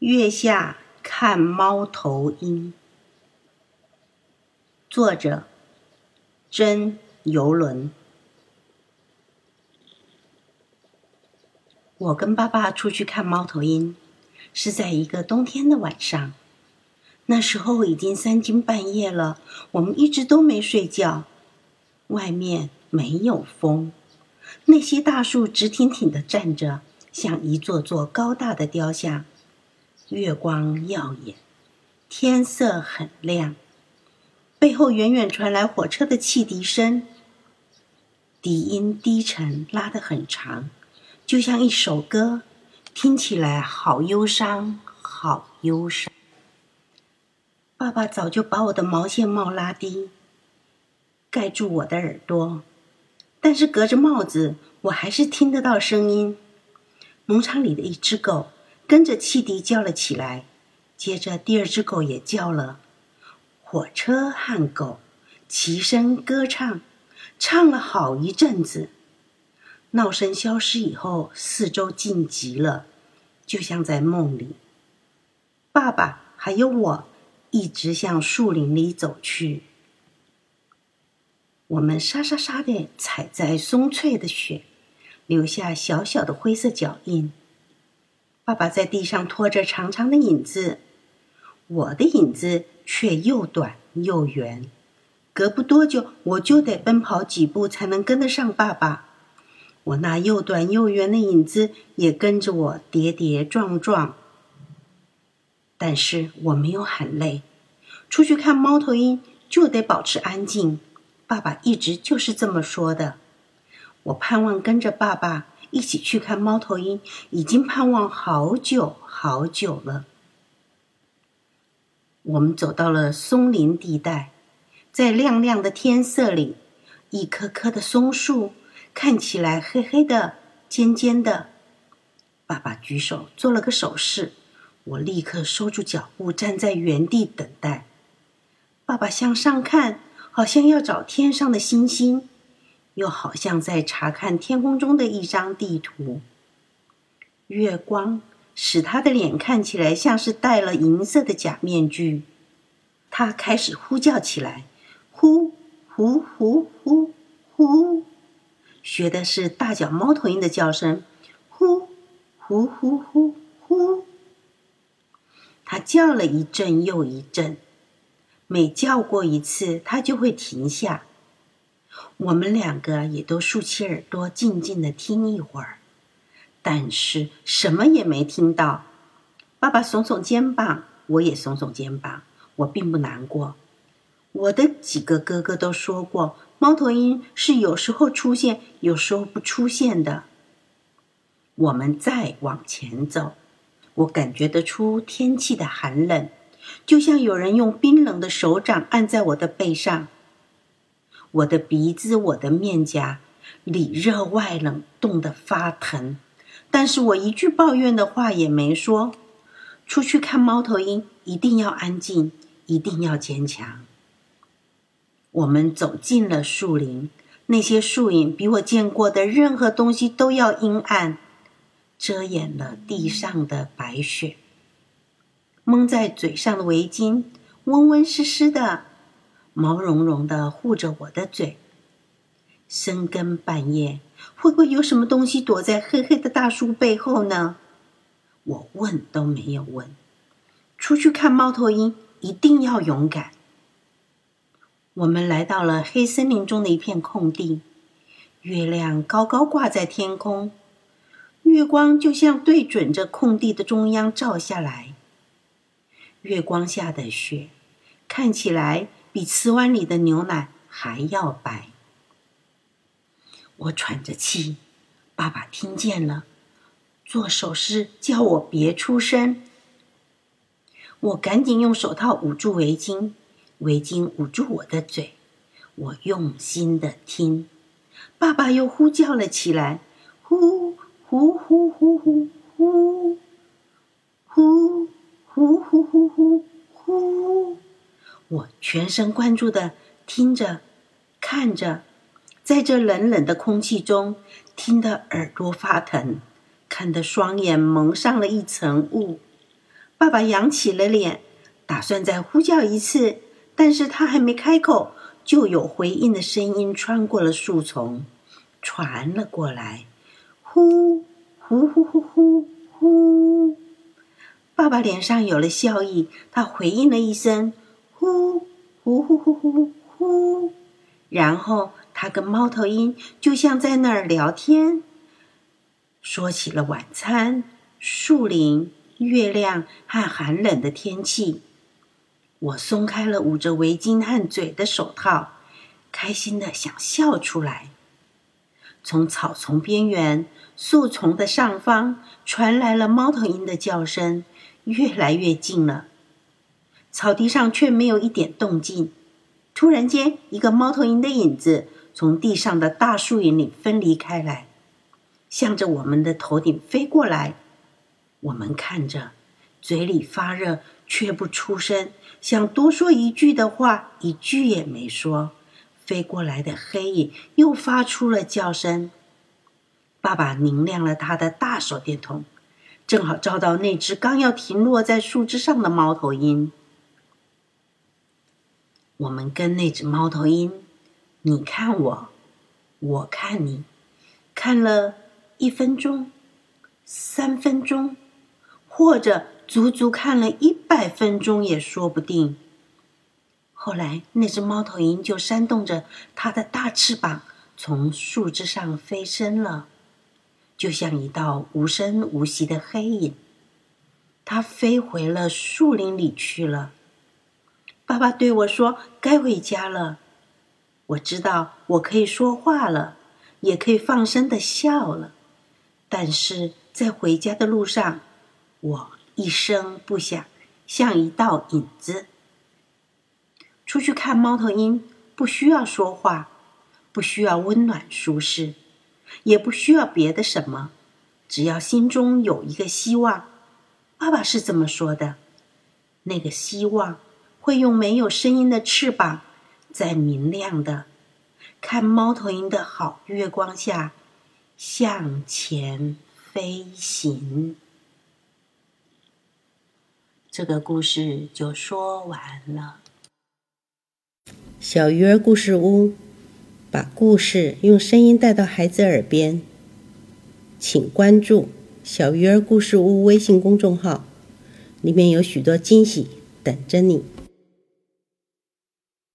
月下看猫头鹰，作者真游轮。我跟爸爸出去看猫头鹰，是在一个冬天的晚上。那时候已经三更半夜了，我们一直都没睡觉。外面没有风，那些大树直挺挺的站着，像一座座高大的雕像。月光耀眼，天色很亮，背后远远传来火车的汽笛声，笛音低沉，拉得很长，就像一首歌，听起来好忧伤，好忧伤。爸爸早就把我的毛线帽拉低，盖住我的耳朵，但是隔着帽子，我还是听得到声音。农场里的一只狗。跟着汽笛叫了起来，接着第二只狗也叫了。火车和狗齐声歌唱，唱了好一阵子。闹声消失以后，四周静极了，就像在梦里。爸爸还有我一直向树林里走去。我们沙沙沙地踩在松脆的雪，留下小小的灰色脚印。爸爸在地上拖着长长的影子，我的影子却又短又圆。隔不多久，我就得奔跑几步才能跟得上爸爸。我那又短又圆的影子也跟着我跌跌撞撞。但是我没有喊累。出去看猫头鹰就得保持安静，爸爸一直就是这么说的。我盼望跟着爸爸。一起去看猫头鹰，已经盼望好久好久了。我们走到了松林地带，在亮亮的天色里，一棵棵的松树看起来黑黑的、尖尖的。爸爸举手做了个手势，我立刻收住脚步，站在原地等待。爸爸向上看，好像要找天上的星星。又好像在查看天空中的一张地图。月光使他的脸看起来像是戴了银色的假面具。他开始呼叫起来：“呼呼呼呼呼！”学的是大脚猫头鹰的叫声：“呼呼呼呼呼！”他叫了一阵又一阵，每叫过一次，他就会停下。我们两个也都竖起耳朵，静静的听一会儿，但是什么也没听到。爸爸耸耸肩膀，我也耸耸肩膀。我并不难过。我的几个哥哥都说过，猫头鹰是有时候出现，有时候不出现的。我们再往前走，我感觉得出天气的寒冷，就像有人用冰冷的手掌按在我的背上。我的鼻子，我的面颊，里热外冷，冻得发疼。但是我一句抱怨的话也没说。出去看猫头鹰，一定要安静，一定要坚强。我们走进了树林，那些树影比我见过的任何东西都要阴暗，遮掩了地上的白雪。蒙在嘴上的围巾，温温湿湿的。毛茸茸的护着我的嘴。深更半夜，会不会有什么东西躲在黑黑的大树背后呢？我问都没有问。出去看猫头鹰，一定要勇敢。我们来到了黑森林中的一片空地，月亮高高挂在天空，月光就像对准着空地的中央照下来。月光下的雪，看起来。比瓷碗里的牛奶还要白。我喘着气爸爸听见了做手势叫我别出声。我赶紧用手套捂住围巾围巾捂住我的嘴我用心的听。爸爸又呼叫了起来呼呼呼呼呼呼呼呼呼呼呼呼呼我全神贯注的听着，看着，在这冷冷的空气中，听得耳朵发疼，看得双眼蒙上了一层雾。爸爸扬起了脸，打算再呼叫一次，但是他还没开口，就有回应的声音穿过了树丛，传了过来：“呼呼呼呼呼呼！”爸爸脸上有了笑意，他回应了一声：“呼呼呼呼呼呼！”然后他跟猫头鹰就像在那儿聊天，说起了晚餐、树林。月亮和寒冷的天气，我松开了捂着围巾和嘴的手套，开心的想笑出来。从草丛边缘、树丛的上方传来了猫头鹰的叫声，越来越近了。草地上却没有一点动静。突然间，一个猫头鹰的影子从地上的大树影里分离开来，向着我们的头顶飞过来。我们看着，嘴里发热，却不出声，想多说一句的话，一句也没说。飞过来的黑影又发出了叫声。爸爸拧亮了他的大手电筒，正好照到那只刚要停落在树枝上的猫头鹰。我们跟那只猫头鹰，你看我，我看你，看了一分钟，三分钟。或者足足看了一百分钟也说不定。后来，那只猫头鹰就扇动着它的大翅膀，从树枝上飞升了，就像一道无声无息的黑影。它飞回了树林里去了。爸爸对我说：“该回家了。”我知道我可以说话了，也可以放声的笑了。但是在回家的路上，我一声不响，像一道影子。出去看猫头鹰，不需要说话，不需要温暖舒适，也不需要别的什么，只要心中有一个希望。爸爸是这么说的：那个希望会用没有声音的翅膀，在明亮的看猫头鹰的好月光下向前飞行。这个故事就说完了。小鱼儿故事屋，把故事用声音带到孩子耳边。请关注“小鱼儿故事屋”微信公众号，里面有许多惊喜等着你。